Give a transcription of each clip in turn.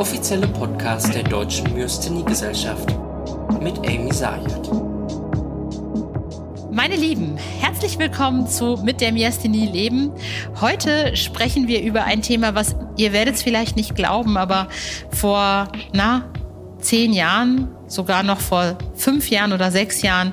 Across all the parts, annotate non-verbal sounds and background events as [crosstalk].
offizielle Podcast der Deutschen Myasthenie-Gesellschaft mit Amy Sayed. Meine Lieben, herzlich willkommen zu Mit der Myasthenie leben. Heute sprechen wir über ein Thema, was ihr werdet es vielleicht nicht glauben, aber vor, na, zehn Jahren, sogar noch vor fünf Jahren oder sechs Jahren,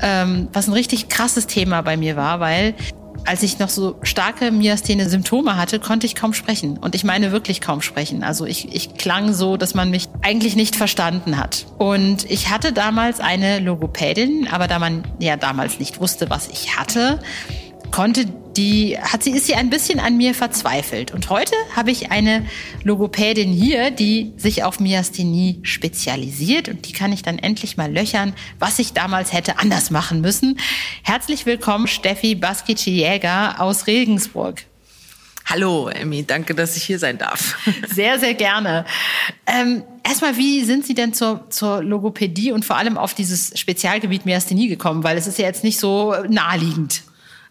ähm, was ein richtig krasses Thema bei mir war, weil als ich noch so starke Myasthene-Symptome hatte, konnte ich kaum sprechen. Und ich meine wirklich kaum sprechen. Also ich, ich klang so, dass man mich eigentlich nicht verstanden hat. Und ich hatte damals eine Logopädin, aber da man ja damals nicht wusste, was ich hatte, konnte die hat sie ist sie ein bisschen an mir verzweifelt und heute habe ich eine Logopädin hier, die sich auf Myasthenie spezialisiert und die kann ich dann endlich mal löchern, was ich damals hätte anders machen müssen. Herzlich willkommen Steffi Baskici Jäger aus Regensburg. Hallo, Emmy, danke, dass ich hier sein darf. [laughs] Sehr, sehr gerne. Ähm, erstmal, wie sind Sie denn zur, zur Logopädie und vor allem auf dieses Spezialgebiet Myasthenie gekommen? Weil es ist ja jetzt nicht so naheliegend.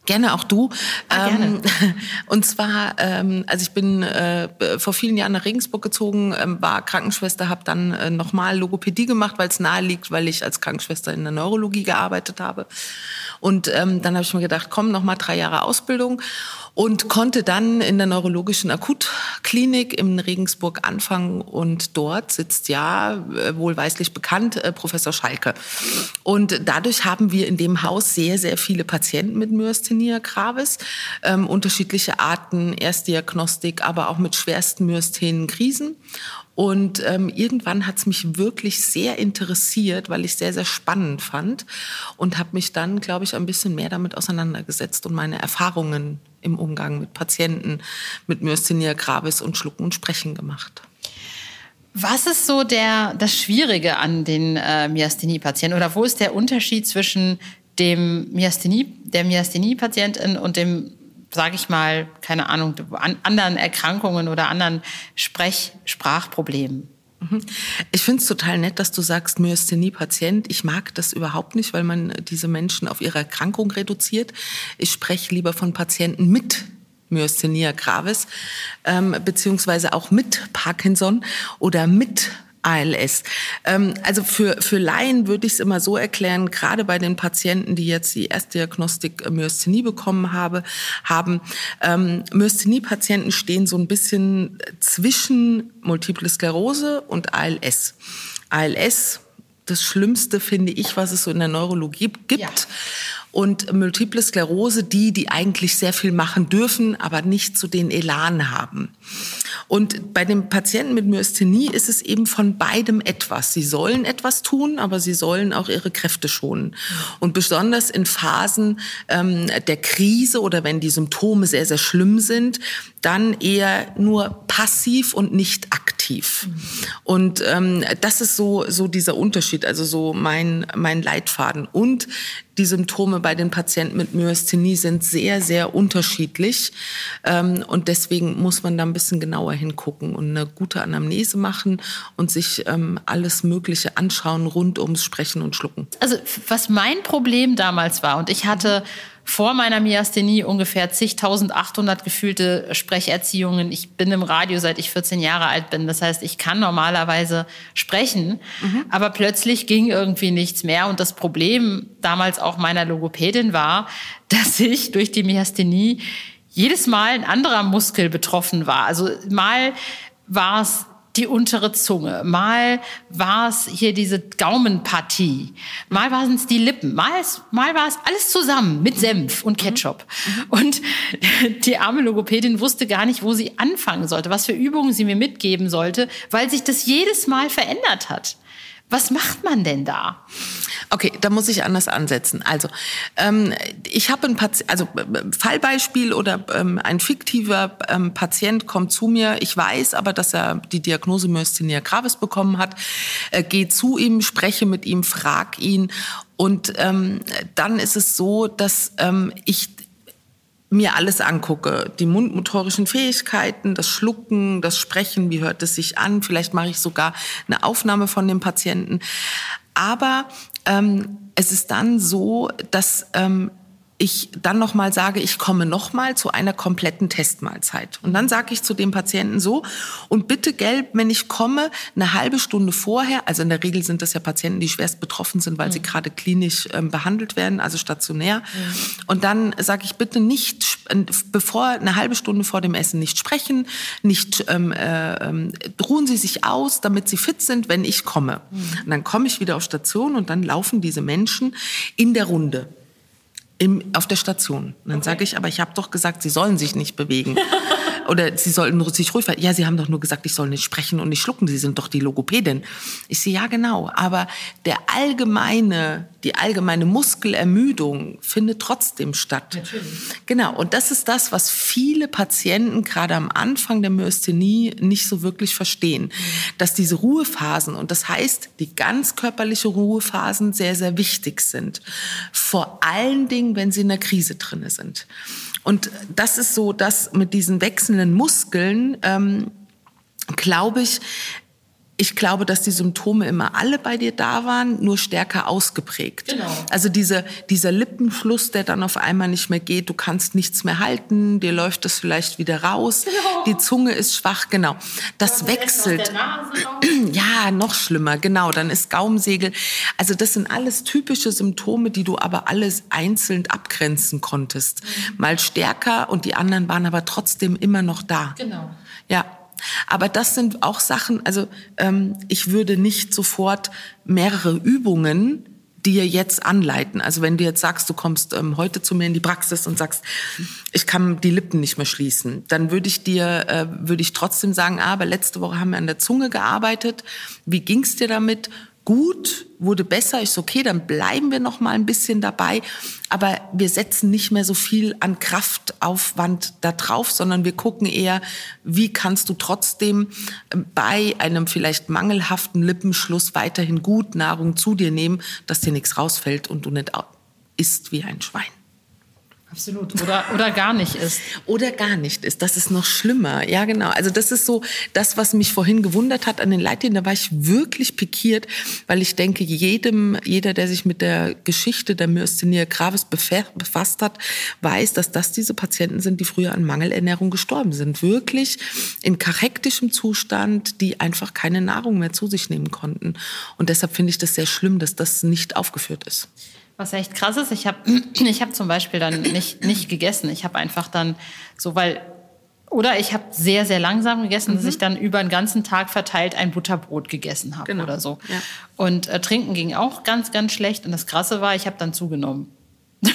Gerne auch du. Ah, gerne. Ähm, [laughs] und zwar, ähm, also ich bin äh, vor vielen Jahren nach Regensburg gezogen, ähm, war Krankenschwester, habe dann äh, nochmal Logopädie gemacht, weil es nahe liegt, weil ich als Krankenschwester in der Neurologie gearbeitet habe. Und ähm, dann habe ich mir gedacht, komm, nochmal drei Jahre Ausbildung und konnte dann in der neurologischen Akutklinik in Regensburg anfangen und dort sitzt ja äh, wohlweislich bekannt äh, Professor Schalke. Und dadurch haben wir in dem Haus sehr, sehr viele Patienten mit Myasthenia gravis, ähm, unterschiedliche Arten, Erstdiagnostik, aber auch mit schwersten Myasthenenkrisen. Und ähm, irgendwann hat es mich wirklich sehr interessiert, weil ich sehr, sehr spannend fand und habe mich dann, glaube ich, ein bisschen mehr damit auseinandergesetzt und meine Erfahrungen im Umgang mit Patienten mit Myasthenia gravis und Schlucken und Sprechen gemacht. Was ist so der, das Schwierige an den äh, Myasthenie-Patienten oder wo ist der Unterschied zwischen dem Myasthenie, der Myasthenie-Patientin und dem sage ich mal, keine Ahnung, an anderen Erkrankungen oder anderen Sprech Sprachproblemen. Mhm. Ich finde es total nett, dass du sagst, Myasthenie-Patient. Ich mag das überhaupt nicht, weil man diese Menschen auf ihre Erkrankung reduziert. Ich spreche lieber von Patienten mit Myasthenia gravis, ähm, beziehungsweise auch mit Parkinson oder mit ALS. Ähm, also für, für Laien würde ich es immer so erklären, gerade bei den Patienten, die jetzt die Erstdiagnostik äh, Myasthenie bekommen habe, haben, ähm, Myasthenie-Patienten stehen so ein bisschen zwischen Multiple Sklerose und ALS. ALS, das Schlimmste finde ich, was es so in der Neurologie gibt. Ja und Multiple Sklerose die, die eigentlich sehr viel machen dürfen, aber nicht so den Elan haben. Und bei dem Patienten mit Myasthenie ist es eben von beidem etwas. Sie sollen etwas tun, aber sie sollen auch ihre Kräfte schonen. Und besonders in Phasen ähm, der Krise oder wenn die Symptome sehr, sehr schlimm sind, dann eher nur passiv und nicht aktiv. Und ähm, das ist so, so dieser Unterschied, also so mein, mein Leitfaden. Und die Symptome bei den Patienten mit Myasthenie sind sehr, sehr unterschiedlich. Ähm, und deswegen muss man da ein bisschen genauer hingucken und eine gute Anamnese machen und sich ähm, alles Mögliche anschauen rund ums Sprechen und Schlucken. Also was mein Problem damals war, und ich hatte vor meiner Myasthenie ungefähr zigtausendachthundert gefühlte Sprecherziehungen. Ich bin im Radio, seit ich 14 Jahre alt bin. Das heißt, ich kann normalerweise sprechen, mhm. aber plötzlich ging irgendwie nichts mehr. Und das Problem damals auch meiner Logopädin war, [laughs] dass ich durch die Myasthenie jedes Mal ein anderer Muskel betroffen war. Also mal war es die untere Zunge, mal war es hier diese Gaumenpartie, mal waren es die Lippen, mal, mal war es alles zusammen mit Senf und Ketchup. Mhm. Und [laughs] die arme Logopädin wusste gar nicht, wo sie anfangen sollte, was für Übungen sie mir mitgeben sollte, weil sich das jedes Mal verändert hat. Was macht man denn da? Okay, da muss ich anders ansetzen. Also ähm, ich habe ein Patient, also äh, Fallbeispiel oder ähm, ein fiktiver ähm, Patient kommt zu mir. Ich weiß aber, dass er die Diagnose Myasthenia gravis bekommen hat. Äh, Gehe zu ihm, spreche mit ihm, frag ihn und ähm, dann ist es so, dass ähm, ich mir alles angucke, die mundmotorischen Fähigkeiten, das Schlucken, das Sprechen, wie hört es sich an, vielleicht mache ich sogar eine Aufnahme von dem Patienten. Aber ähm, es ist dann so, dass ähm, ich dann nochmal sage, ich komme nochmal zu einer kompletten Testmahlzeit. Und dann sage ich zu dem Patienten so, und bitte gelb, wenn ich komme, eine halbe Stunde vorher, also in der Regel sind das ja Patienten, die schwerst betroffen sind, weil mhm. sie gerade klinisch ähm, behandelt werden, also stationär. Mhm. Und dann sage ich bitte nicht, bevor eine halbe Stunde vor dem Essen nicht sprechen, nicht ähm, äh, ähm, ruhen Sie sich aus, damit Sie fit sind, wenn ich komme. Mhm. Und dann komme ich wieder auf Station und dann laufen diese Menschen in der Runde im, auf der Station. Und dann okay. sage ich, aber ich habe doch gesagt, Sie sollen sich nicht bewegen. [laughs] Oder Sie sollten sich ruhig Ja, Sie haben doch nur gesagt, ich soll nicht sprechen und nicht schlucken. Sie sind doch die Logopädin. Ich sehe, ja, genau. Aber der allgemeine, die allgemeine Muskelermüdung findet trotzdem statt. Natürlich. Genau. Und das ist das, was viele Patienten gerade am Anfang der Myasthenie nicht so wirklich verstehen. Dass diese Ruhephasen, und das heißt, die ganz körperliche Ruhephasen sehr, sehr wichtig sind. Vor allen Dingen, wenn Sie in der Krise drinne sind. Und das ist so, dass mit diesen wechselnden Muskeln, ähm, glaube ich, ich glaube, dass die Symptome immer alle bei dir da waren, nur stärker ausgeprägt. Genau. Also diese, dieser Lippenfluss, der dann auf einmal nicht mehr geht, du kannst nichts mehr halten, dir läuft das vielleicht wieder raus, genau. die Zunge ist schwach, genau. Das wechselt. [clears throat] ja, noch schlimmer, genau. Dann ist Gaumsegel. Also das sind alles typische Symptome, die du aber alles einzeln abgrenzen konntest. Mhm. Mal stärker und die anderen waren aber trotzdem immer noch da. Genau. Ja. Aber das sind auch Sachen, also ähm, ich würde nicht sofort mehrere Übungen dir jetzt anleiten. Also wenn du jetzt sagst, du kommst ähm, heute zu mir in die Praxis und sagst, ich kann die Lippen nicht mehr schließen, dann würde ich dir, äh, würde ich trotzdem sagen, ah, aber letzte Woche haben wir an der Zunge gearbeitet. Wie ging's dir damit? Gut, wurde besser, ist okay, dann bleiben wir noch mal ein bisschen dabei, aber wir setzen nicht mehr so viel an Kraftaufwand da drauf, sondern wir gucken eher, wie kannst du trotzdem ähm, bei einem vielleicht mangelhaften Lippenschluss weiterhin gut Nahrung zu dir nehmen, dass dir nichts rausfällt und du nicht isst wie ein Schwein. Absolut. Oder, oder gar nicht ist. Oder gar nicht ist. Das ist noch schlimmer. Ja, genau. Also das ist so das, was mich vorhin gewundert hat an den Leitlinien. Da war ich wirklich pikiert, weil ich denke, jedem, jeder, der sich mit der Geschichte der Myasthenia gravis befasst hat, weiß, dass das diese Patienten sind, die früher an Mangelernährung gestorben sind. Wirklich in karektischem Zustand, die einfach keine Nahrung mehr zu sich nehmen konnten. Und deshalb finde ich das sehr schlimm, dass das nicht aufgeführt ist. Was echt krass ist, ich habe [clears throat] ich hab zum Beispiel dann nicht, nicht gegessen. Ich habe einfach dann so, weil, oder ich habe sehr, sehr langsam gegessen, mhm. dass ich dann über den ganzen Tag verteilt ein Butterbrot gegessen habe genau. oder so. Ja. Und äh, trinken ging auch ganz, ganz schlecht. Und das Krasse war, ich habe dann zugenommen. [laughs]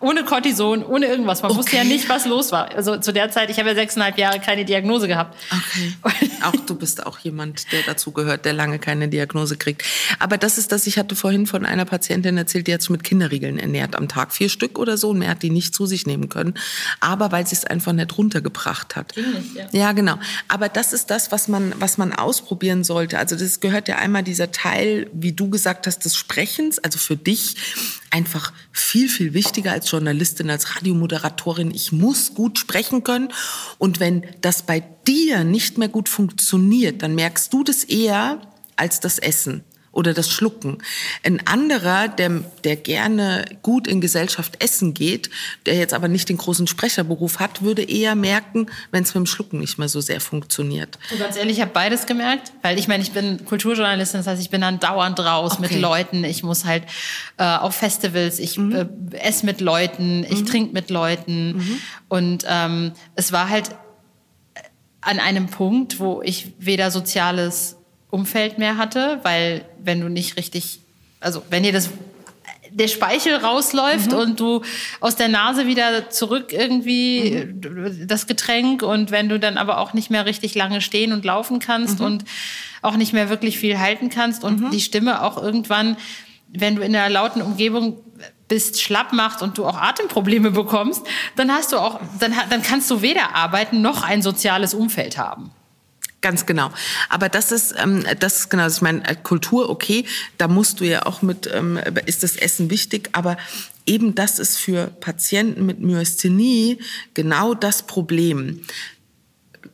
Ohne Cortison, ohne irgendwas. Man okay. wusste ja nicht, was los war. Also zu der Zeit, ich habe ja sechseinhalb Jahre keine Diagnose gehabt. Okay. Auch du bist auch jemand, der dazu gehört, der lange keine Diagnose kriegt. Aber das ist das, ich hatte vorhin von einer Patientin erzählt, die hat sich mit Kinderriegeln ernährt am Tag. Vier Stück oder so mehr hat die nicht zu sich nehmen können. Aber weil sie es einfach nicht runtergebracht hat. Nicht, ja. ja, genau. Aber das ist das, was man, was man ausprobieren sollte. Also das gehört ja einmal dieser Teil, wie du gesagt hast, des Sprechens, also für dich einfach viel, viel wichtiger als Journalistin, als Radiomoderatorin. Ich muss gut sprechen können. Und wenn das bei dir nicht mehr gut funktioniert, dann merkst du das eher als das Essen oder das Schlucken. Ein anderer, der, der gerne gut in Gesellschaft essen geht, der jetzt aber nicht den großen Sprecherberuf hat, würde eher merken, wenn es mit dem Schlucken nicht mehr so sehr funktioniert. Und ganz ehrlich, ich habe beides gemerkt, weil ich meine, ich bin Kulturjournalistin, das heißt, ich bin dann dauernd raus okay. mit Leuten, ich muss halt äh, auf Festivals, ich mhm. äh, esse mit Leuten, ich mhm. trinke mit Leuten mhm. und ähm, es war halt an einem Punkt, wo ich weder soziales Umfeld mehr hatte, weil wenn du nicht richtig, also wenn dir das der Speichel rausläuft mhm. und du aus der Nase wieder zurück irgendwie mhm. das Getränk und wenn du dann aber auch nicht mehr richtig lange stehen und laufen kannst mhm. und auch nicht mehr wirklich viel halten kannst und mhm. die Stimme auch irgendwann, wenn du in einer lauten Umgebung bist, schlapp macht und du auch Atemprobleme bekommst, dann hast du auch, dann, dann kannst du weder arbeiten noch ein soziales Umfeld haben. Ganz genau. Aber das ist, ähm, das ist genau, also ich meine, Kultur, okay, da musst du ja auch mit, ähm, ist das Essen wichtig, aber eben das ist für Patienten mit Myasthenie genau das Problem.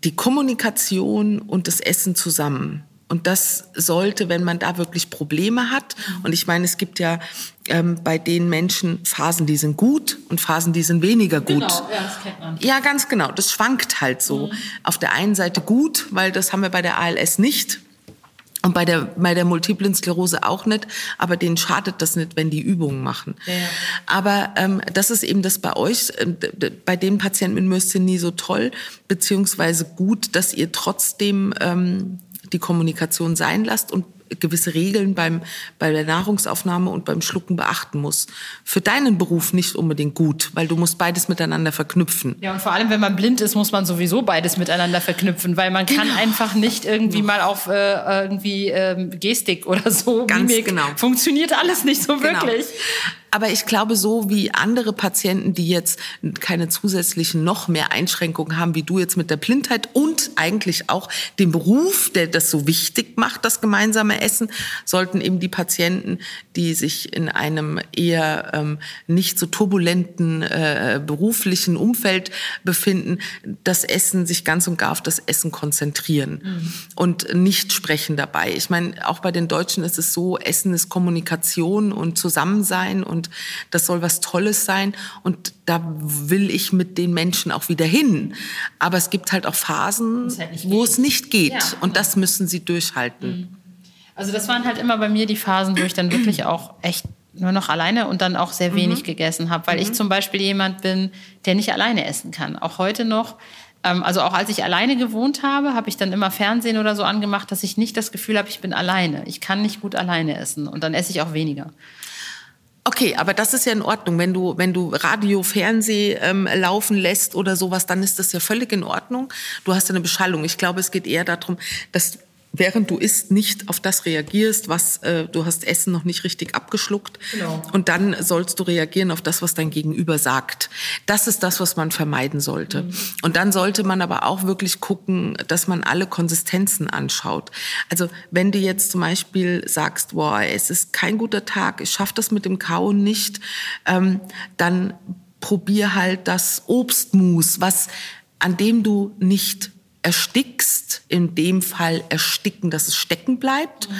Die Kommunikation und das Essen zusammen Und das sollte, wenn man da wirklich Probleme hat, und ich meine, es gibt ja ähm, bei den Menschen Phasen, die sind gut und Phasen, die sind weniger gut. Genau, ja, das kennt man. Ja, ganz genau. Das schwankt halt so. Mhm. Auf der einen Seite gut, weil das haben wir bei der ALS nicht. Und bei der, bei der Multiplen Sklerose auch nicht, aber denen schadet das nicht, wenn die Übungen machen. Ja. Aber ähm, das ist eben das bei euch, äh, bei den Patienten mit Myasthenie so toll, beziehungsweise gut, dass ihr trotzdem ähm, die Kommunikation sein lasst und gewisse Regeln beim, bei der Nahrungsaufnahme und beim Schlucken beachten muss. Für deinen Beruf nicht unbedingt gut, weil du musst beides miteinander verknüpfen. Ja, und vor allem, wenn man blind ist, muss man sowieso beides miteinander verknüpfen, weil man kann genau. einfach nicht irgendwie mal auf äh, irgendwie äh, Gestik oder so, Ganz Mimik, genau. funktioniert alles nicht so genau. wirklich. Aber ich glaube, so wie andere Patienten, die jetzt keine zusätzlichen noch mehr Einschränkungen haben, wie du jetzt mit der Blindheit und eigentlich auch dem Beruf, der das so wichtig macht, das gemeinsame Essen, sollten eben die Patienten, die sich in einem eher ähm, nicht so turbulenten äh, beruflichen Umfeld befinden, das Essen sich ganz und gar auf das Essen konzentrieren mhm. und nicht sprechen dabei. Ich meine, auch bei den Deutschen ist es so, Essen ist Kommunikation und Zusammensein und das soll was Tolles sein und da will ich mit den Menschen auch wieder hin. Aber es gibt halt auch Phasen, halt wo es nicht geht ja, und das müssen sie durchhalten. Mhm. Also das waren halt immer bei mir die Phasen, wo ich dann wirklich auch echt nur noch alleine und dann auch sehr wenig mhm. gegessen habe, weil mhm. ich zum Beispiel jemand bin, der nicht alleine essen kann. Auch heute noch. Ähm, also auch als ich alleine gewohnt habe, habe ich dann immer Fernsehen oder so angemacht, dass ich nicht das Gefühl habe, ich bin alleine. Ich kann nicht gut alleine essen und dann esse ich auch weniger. Okay, aber das ist ja in Ordnung. Wenn du, wenn du Radio, Fernseh ähm, laufen lässt oder sowas, dann ist das ja völlig in Ordnung. Du hast eine Beschallung. Ich glaube, es geht eher darum, dass während du isst, nicht auf das reagierst, was äh, du hast Essen noch nicht richtig abgeschluckt. Genau. Und dann sollst du reagieren auf das, was dein Gegenüber sagt. Das ist das, was man vermeiden sollte. Mhm. Und dann sollte man aber auch wirklich gucken, dass man alle Konsistenzen anschaut. Also wenn du jetzt zum Beispiel sagst, boah, es ist kein guter Tag, ich schaffe das mit dem Kauen nicht, ähm, dann probier halt das Obstmus, was an dem du nicht erstickst, in dem Fall ersticken, dass es stecken bleibt, mhm.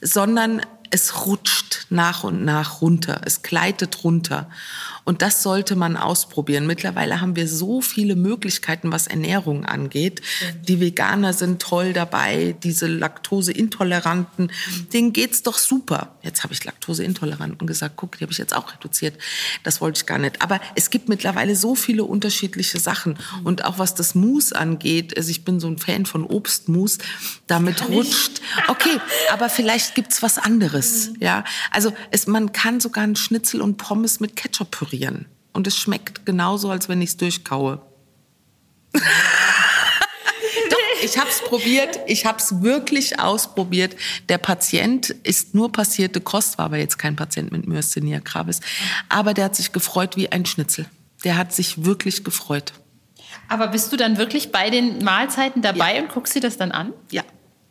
sondern es rutscht nach und nach runter, es gleitet runter. Und das sollte man ausprobieren. Mittlerweile haben wir so viele Möglichkeiten, was Ernährung angeht. Die Veganer sind toll dabei, diese Laktoseintoleranten, denen geht's doch super. Jetzt habe ich Laktoseintoleranten gesagt, guck, die habe ich jetzt auch reduziert. Das wollte ich gar nicht. Aber es gibt mittlerweile so viele unterschiedliche Sachen. Und auch was das Mousse angeht, also ich bin so ein Fan von Obstmus, damit rutscht. Okay, aber vielleicht gibt's was anderes. Ja, also es, man kann sogar einen Schnitzel und Pommes mit Ketchup pürieren pürieren. Und es schmeckt genauso, als wenn ich es durchkaue. [laughs] Ich habe es probiert, ich habe es wirklich ausprobiert. Der Patient ist nur passierte Kost, war aber jetzt kein Patient mit Myasthenia gravis, aber der hat sich gefreut wie ein Schnitzel. Der hat sich wirklich gefreut. Aber bist du dann wirklich bei den Mahlzeiten dabei ja. und guckst dir das dann an? Ja,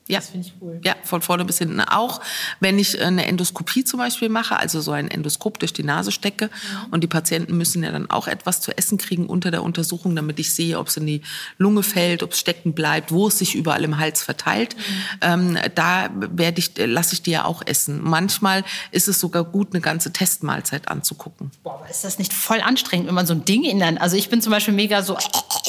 ja. Das finde ich cool. Ja, von vorne bis hinten. Auch wenn ich eine Endoskopie zum Beispiel mache, also so ein Endoskop durch die Nase stecke ja. und die Patienten müssen ja dann auch etwas zu essen kriegen unter der Untersuchung, damit ich sehe, ob es in die Lunge fällt, ob es stecken bleibt, wo es sich überall im Hals verteilt. Mhm. Ähm, da werde ich, lasse ich die ja auch essen. Manchmal ist es sogar gut, eine ganze Testmahlzeit anzugucken. Boah, aber ist das nicht voll anstrengend, wenn man so ein Ding in der, also ich bin zum Beispiel mega so,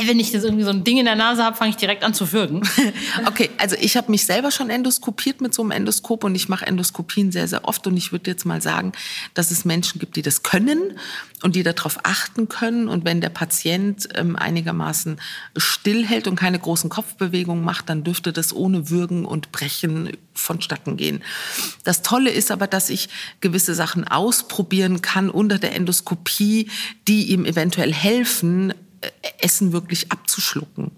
wenn ich das irgendwie so ein Ding in der Nase habe, fange ich direkt an zu würgen. [laughs] okay, also ich habe mich selber schon endoskopiert mit so einem Endoskop und ich mache Endoskopien sehr, sehr oft. Und ich würde jetzt mal sagen, dass es Menschen gibt, die das können und die darauf achten können. Und wenn der Patient ähm, einigermaßen stillhält und keine großen Kopfbewegungen macht, dann dürfte das ohne Würgen und Brechen vonstatten gehen. Das Tolle ist aber, dass ich gewisse Sachen ausprobieren kann unter der Endoskopie, die ihm eventuell helfen, äh, Essen wirklich abzuschlucken.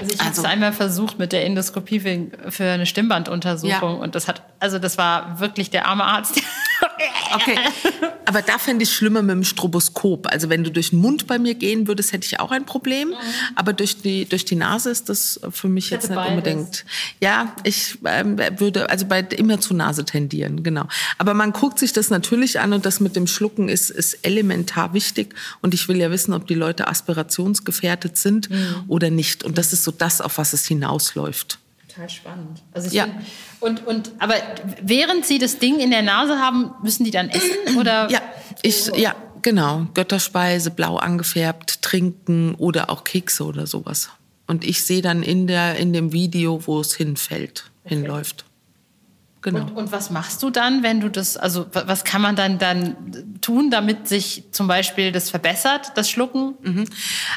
Also ich habe es also, einmal versucht mit der Endoskopie für, für eine Stimmbanduntersuchung ja. und das hat, also das war wirklich der arme Arzt. [laughs] okay, aber da fände ich schlimmer mit dem Stroboskop. Also wenn du durch den Mund bei mir gehen würdest, hätte ich auch ein Problem. Mhm. Aber durch die, durch die Nase ist das für mich jetzt nicht beides. unbedingt. Ja, ich ähm, würde also bei immer zur Nase tendieren, genau. Aber man guckt sich das natürlich an und das mit dem Schlucken ist, ist elementar wichtig. Und ich will ja wissen, ob die Leute aspirationsgefährdet sind mhm. oder nicht. Und das ist so das, auf was es hinausläuft. total spannend. Also ja. Find, und, und, aber während Sie das Ding in der Nase haben, müssen die dann essen? [clears throat] Oder? Ja, ich, ja, genau. Götterspeise, blau angefärbt, trinken oder auch Kekse oder sowas. Und ich sehe dann in, der, in dem Video, wo es hinfällt, okay. hinläuft. Genau. Und, und, was machst du dann, wenn du das, also was kann man dann, dann tun, damit sich zum Beispiel das verbessert, das Schlucken? Mhm.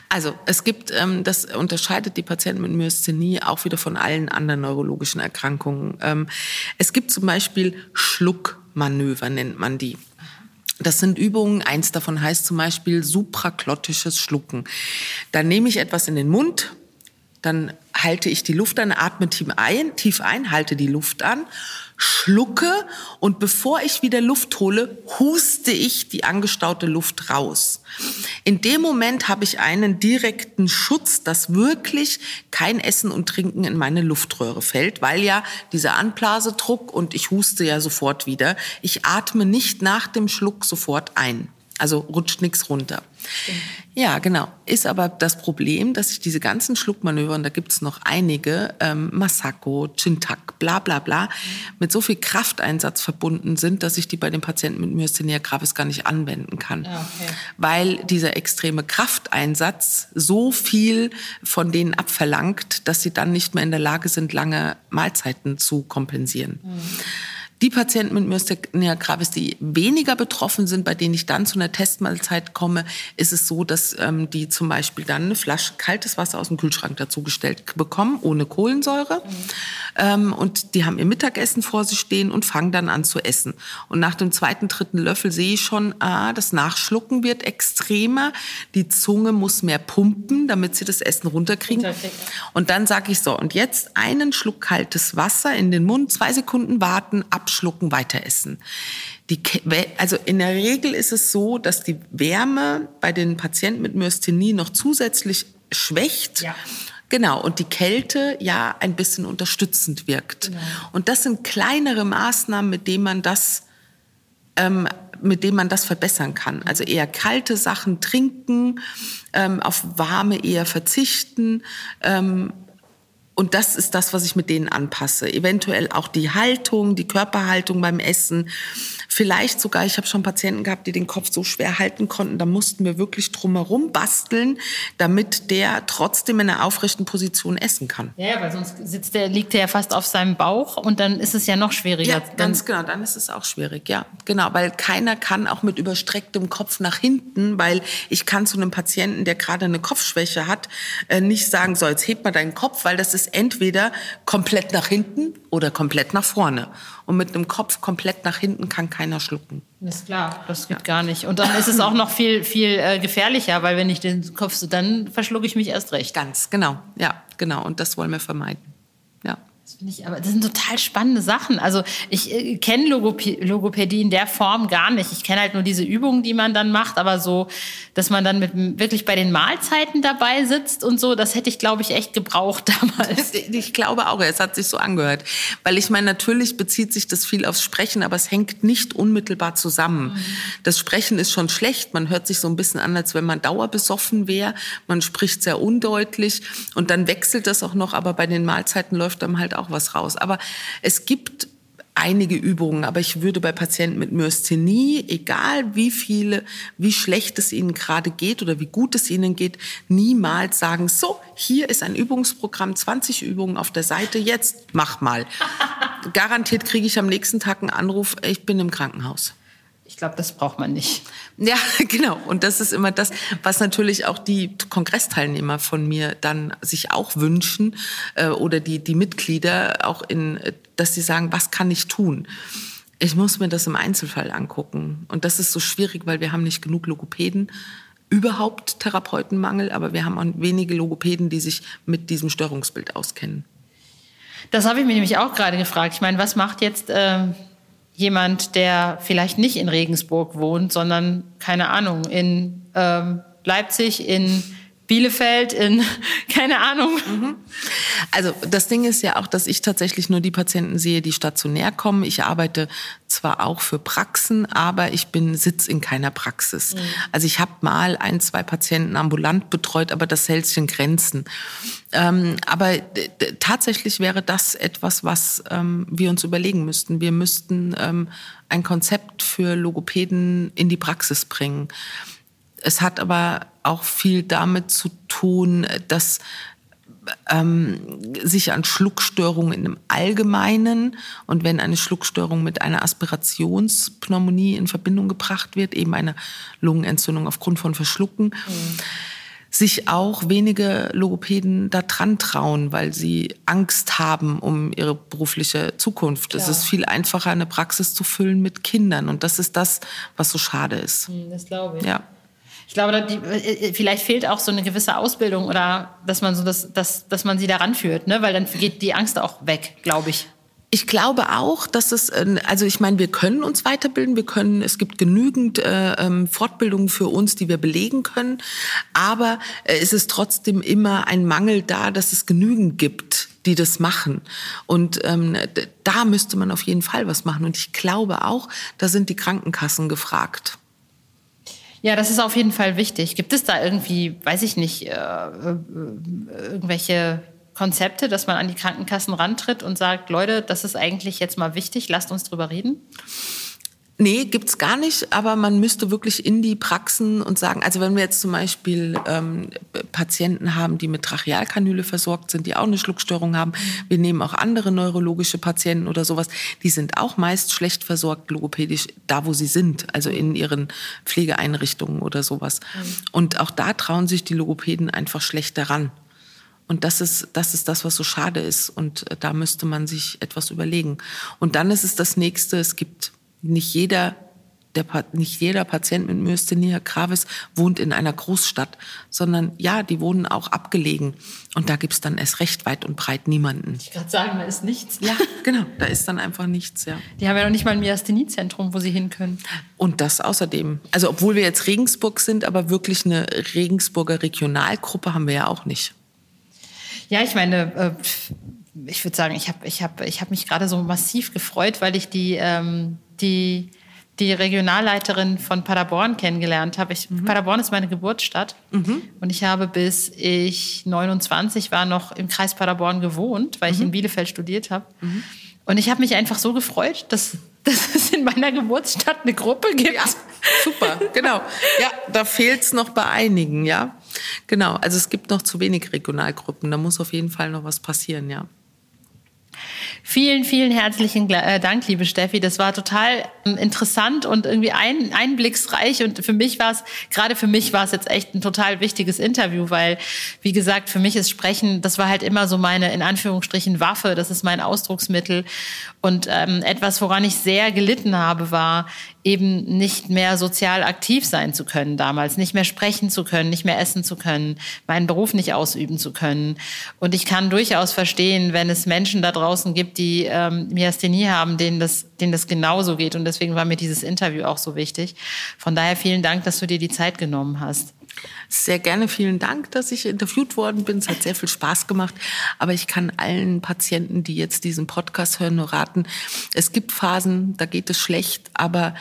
Also es gibt, ähm, das unterscheidet die Patienten mit Myasthenie auch wieder von allen anderen neurologischen Erkrankungen. Ähm, es gibt zum Beispiel Schluckmanöver, nennt man die. Das sind Übungen. Eins davon heißt zum Beispiel supraklottisches Schlucken. Da nehme ich etwas in den Mund, dann halte ich die Luft an, atme tief ein, tief ein, halte die Luft an, schlucke und bevor ich wieder Luft hole, huste ich die angestaute Luft raus. In dem Moment habe ich einen direkten Schutz, dass wirklich kein Essen und Trinken in meine Luftröhre fällt, weil ja dieser Anblasedruck und ich huste ja sofort wieder. Ich atme nicht nach dem Schluck sofort ein. Also rutscht nichts runter. Stimmt. Ja, genau. Ist aber das Problem, dass sich diese ganzen Schluckmanöver, und da gibt es noch einige, ähm, Masako, Chintak, bla bla bla, mhm. mit so viel Krafteinsatz verbunden sind, dass ich die bei den Patienten mit Myasthenia gravis gar nicht anwenden kann. Ah, okay. Weil dieser extreme Krafteinsatz so viel von denen abverlangt, dass sie dann nicht mehr in der Lage sind, lange Mahlzeiten zu kompensieren. Mhm. Die Patienten mit Myasthenia gravis, die weniger betroffen sind, bei denen ich dann zu einer Testmahlzeit komme, ist es so, dass ähm, die zum Beispiel dann eine Flasche kaltes Wasser aus dem Kühlschrank dazugestellt bekommen, ohne Kohlensäure. Mhm. Ähm, und die haben ihr Mittagessen vor sich stehen und fangen dann an zu essen. Und nach dem zweiten, dritten Löffel sehe ich schon, ah, das Nachschlucken wird extremer. Die Zunge muss mehr pumpen, damit sie das Essen runterkriegen. Und dann sage ich so, und jetzt einen Schluck kaltes Wasser in den Mund, zwei Sekunden warten, abschlucken abschlucken, weiter essen. Die, also in der Regel ist es so, dass die Wärme bei den Patienten mit Myasthenie noch zusätzlich schwächt. Ja. Genau, und die Kälte ja ein bisschen unterstützend wirkt. Genau. Und das sind kleinere Maßnahmen, mit denen man das ähm, mit dem man das verbessern kann. Also eher kalte Sachen trinken, ähm, auf warme eher verzichten, ähm, und das ist das, was ich mit denen anpasse. Eventuell auch die Haltung, die Körperhaltung beim Essen. Vielleicht sogar, ich habe schon Patienten gehabt, die den Kopf so schwer halten konnten, da mussten wir wirklich drumherum basteln, damit der trotzdem in einer aufrechten Position essen kann. Ja, weil sonst sitzt der, liegt er ja fast auf seinem Bauch und dann ist es ja noch schwieriger. Ja, ganz genau, dann ist es auch schwierig, ja. Genau, weil keiner kann auch mit überstrecktem Kopf nach hinten, weil ich kann zu einem Patienten, der gerade eine Kopfschwäche hat, äh, nicht sagen, so, jetzt heb mal deinen Kopf, weil das ist entweder komplett nach hinten oder komplett nach vorne. Und mit einem Kopf komplett nach hinten kann keiner schlucken. Ist klar, das geht ja. gar nicht. Und dann ist es auch noch viel, viel äh, gefährlicher, weil wenn ich den Kopf so, dann verschlucke ich mich erst recht. Ganz, genau. Ja, genau. Und das wollen wir vermeiden. Ich, aber das sind total spannende Sachen. Also ich äh, kenne Logopädie in der Form gar nicht. Ich kenne halt nur diese Übungen, die man dann macht, aber so, dass man dann mit, wirklich bei den Mahlzeiten dabei sitzt und so, das hätte ich, glaube ich, echt gebraucht [laughs] damals. Ich glaube auch, es hat sich so angehört. Weil ich meine, natürlich bezieht sich das viel aufs Sprechen, aber es hängt nicht unmittelbar zusammen. Mhm. Das Sprechen ist schon schlecht. Man hört sich so ein bisschen an, als wenn man dauerbesoffen wäre. Man spricht sehr undeutlich und dann wechselt das auch noch, aber bei den Mahlzeiten läuft dann halt auch was raus. Aber es gibt einige Übungen, aber ich würde bei Patienten mit Myasthenie, egal wie viele, wie schlecht es ihnen gerade geht oder wie gut es ihnen geht, niemals sagen, so, hier ist ein Übungsprogramm, 20 Übungen auf der Seite, jetzt mach mal. [laughs] Garantiert kriege ich am nächsten Tag einen Anruf, ich bin im Krankenhaus. Ich glaube, das braucht man nicht. Ja, [laughs] genau. Und das ist immer das, was natürlich auch die Kongressteilnehmer von mir dann sich auch wünschen äh, oder die, die Mitglieder auch in, dass sie sagen, was kann ich tun? Ich muss mir das im Einzelfall angucken. Und das ist so schwierig, weil wir haben nicht genug Logopäden, überhaupt Therapeutenmangel, aber wir haben auch wenige Logopäden, die sich mit diesem Störungsbild auskennen. Das habe ich mir nämlich auch gerade gefragt. Ich meine, was macht jetzt... Äh jemand, der vielleicht nicht in Regensburg wohnt, sondern keine Ahnung, in ähm, Leipzig, in Bielefeld, in [laughs] keine Ahnung. Mhm. Also das Ding ist ja auch, dass ich tatsächlich nur die Patienten sehe, die stationär kommen. Ich arbeite zwar auch für Praxen, aber ich bin Sitz in keiner Praxis. Mhm. Also ich habe mal ein, zwei Patienten ambulant betreut, aber das hält sich in Grenzen. Ähm, aber tatsächlich wäre das etwas, was ähm, wir uns überlegen müssten. Wir müssten ähm, ein Konzept für Logopäden in die Praxis bringen. Es hat aber auch viel damit zu tun, dass ähm, sich an Schluckstörungen im Allgemeinen und wenn eine Schluckstörung mit einer Aspirationspneumonie in Verbindung gebracht wird, eben eine Lungenentzündung aufgrund von Verschlucken, mhm. sich auch wenige Logopäden da dran trauen, weil sie Angst haben um ihre berufliche Zukunft. Klar. Es ist viel einfacher, eine Praxis zu füllen mit Kindern und das ist das, was so schade ist. Mhm, das glaube ich. Ja. Ich glaube, die, äh, äh, vielleicht fehlt auch so eine gewisse Ausbildung oder dass man so das, dass, dass man sie daran führt, ne? weil dann geht die Angst auch weg, glaube ich. Ich glaube auch, dass es, äh, also ich meine, wir können uns weiterbilden, wir können, es gibt genügend äh, ähm, Fortbildungen für uns, die wir belegen können, aber es ist trotzdem immer ein Mangel da, dass es genügend gibt, die das machen. Und ähm, da müsste man auf jeden Fall was machen. Und ich glaube auch, da sind die Krankenkassen gefragt. Ja, das ist auf jeden Fall wichtig. Gibt es da irgendwie, weiß ich nicht, äh, äh, irgendwelche Konzepte, dass man an die Krankenkassen rantritt und sagt, Leute, das ist eigentlich jetzt mal wichtig, lasst uns drüber reden? Nee, gibt's gar nicht, aber man müsste wirklich in die Praxen und sagen, also wenn wir jetzt zum Beispiel ähm, Patienten haben, die mit Trachealkanüle versorgt sind, die auch eine Schluckstörung haben, wir nehmen auch andere neurologische Patienten oder sowas, die sind auch meist schlecht versorgt logopädisch, da wo sie sind, also in ihren Pflegeeinrichtungen oder sowas. Mhm. Und auch da trauen sich die Logopäden einfach schlecht daran. Und das ist, das ist das, was so schade ist. Und äh, da müsste man sich etwas überlegen. Und dann ist es das nächste, es gibt nicht jeder, der, nicht jeder Patient mit Myasthenia gravis wohnt in einer Großstadt, sondern ja, die wohnen auch abgelegen. Und da gibt's dann erst recht weit und breit niemanden. Ich gerade sagen, da ist nichts. Ja, genau, da ist dann einfach nichts, ja. Die haben ja noch nicht mal ein Myasthenie-Zentrum, wo sie hin können. Und das außerdem. Also obwohl wir jetzt Regensburg sind, aber wirklich eine Regensburger Regionalgruppe haben wir ja auch nicht. Ja, ich meine, äh, ich würde sagen, ich habe ich hab, ich hab mich gerade so massiv gefreut, weil ich die, ähm, die, die Regionalleiterin von Paderborn kennengelernt habe. Mhm. Paderborn ist meine Geburtsstadt mhm. und ich habe bis ich 29 war noch im Kreis Paderborn gewohnt, weil mhm. ich in Bielefeld studiert habe. Mhm. Und ich habe mich einfach so gefreut, dass, [laughs] dass es in meiner Geburtsstadt eine Gruppe gibt. Ja, super, genau. Ja, da fehlt es noch bei einigen, ja. Genau, also es gibt noch zu wenig Regionalgruppen. Da muss auf jeden Fall noch was passieren, ja. Vielen, vielen herzlichen äh, Dank, liebe Steffi. Das war total ähm, interessant und irgendwie ein, einblicksreich. Und für mich war es, gerade für mich war es jetzt echt ein total wichtiges Interview, weil, wie gesagt, für mich ist Sprechen, das war halt immer so meine, in Anführungsstrichen, Waffe. Das ist mein Ausdrucksmittel. Und ähm, etwas, woran ich sehr gelitten habe, war eben nicht mehr sozial aktiv sein zu können damals, nicht mehr sprechen zu können, nicht mehr essen zu können, meinen Beruf nicht ausüben zu können. Und ich kann durchaus verstehen, wenn es Menschen da draußen gibt, die ähm, Myasthenie haben, denen das, denen das genauso geht. Und deswegen war mir dieses Interview auch so wichtig. Von daher vielen Dank, dass du dir die Zeit genommen hast. Sehr gerne, vielen Dank, dass ich interviewt worden bin. Es hat sehr viel Spaß gemacht. Aber ich kann allen Patienten, die jetzt diesen Podcast hören, nur raten, es gibt Phasen, da geht es schlecht, aber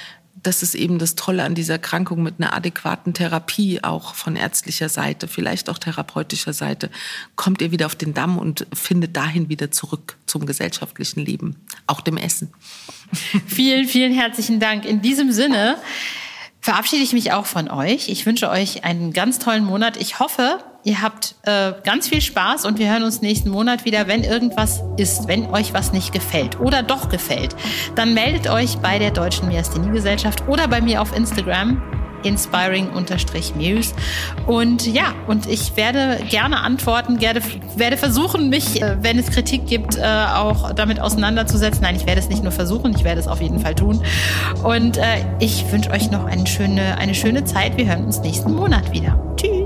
das ist eben das Tolle an dieser Erkrankung mit einer adäquaten Therapie, auch von ärztlicher Seite, vielleicht auch therapeutischer Seite, kommt ihr wieder auf den Damm und findet dahin wieder zurück zum gesellschaftlichen Leben, auch dem Essen. Vielen, vielen herzlichen Dank. In diesem Sinne, verabschiede ich mich auch von euch. Ich wünsche euch einen ganz tollen Monat. Ich hoffe, ihr habt äh, ganz viel Spaß und wir hören uns nächsten Monat wieder. Wenn irgendwas ist, wenn euch was nicht gefällt oder doch gefällt, dann meldet euch bei der Deutschen Myasthenie-Gesellschaft oder bei mir auf Instagram inspiring-muse. Und ja, und ich werde gerne antworten, gerne, werde versuchen, mich, äh, wenn es Kritik gibt, äh, auch damit auseinanderzusetzen. Nein, ich werde es nicht nur versuchen, ich werde es auf jeden Fall tun. Und äh, ich wünsche euch noch eine schöne, eine schöne Zeit. Wir hören uns nächsten Monat wieder. Tschüss.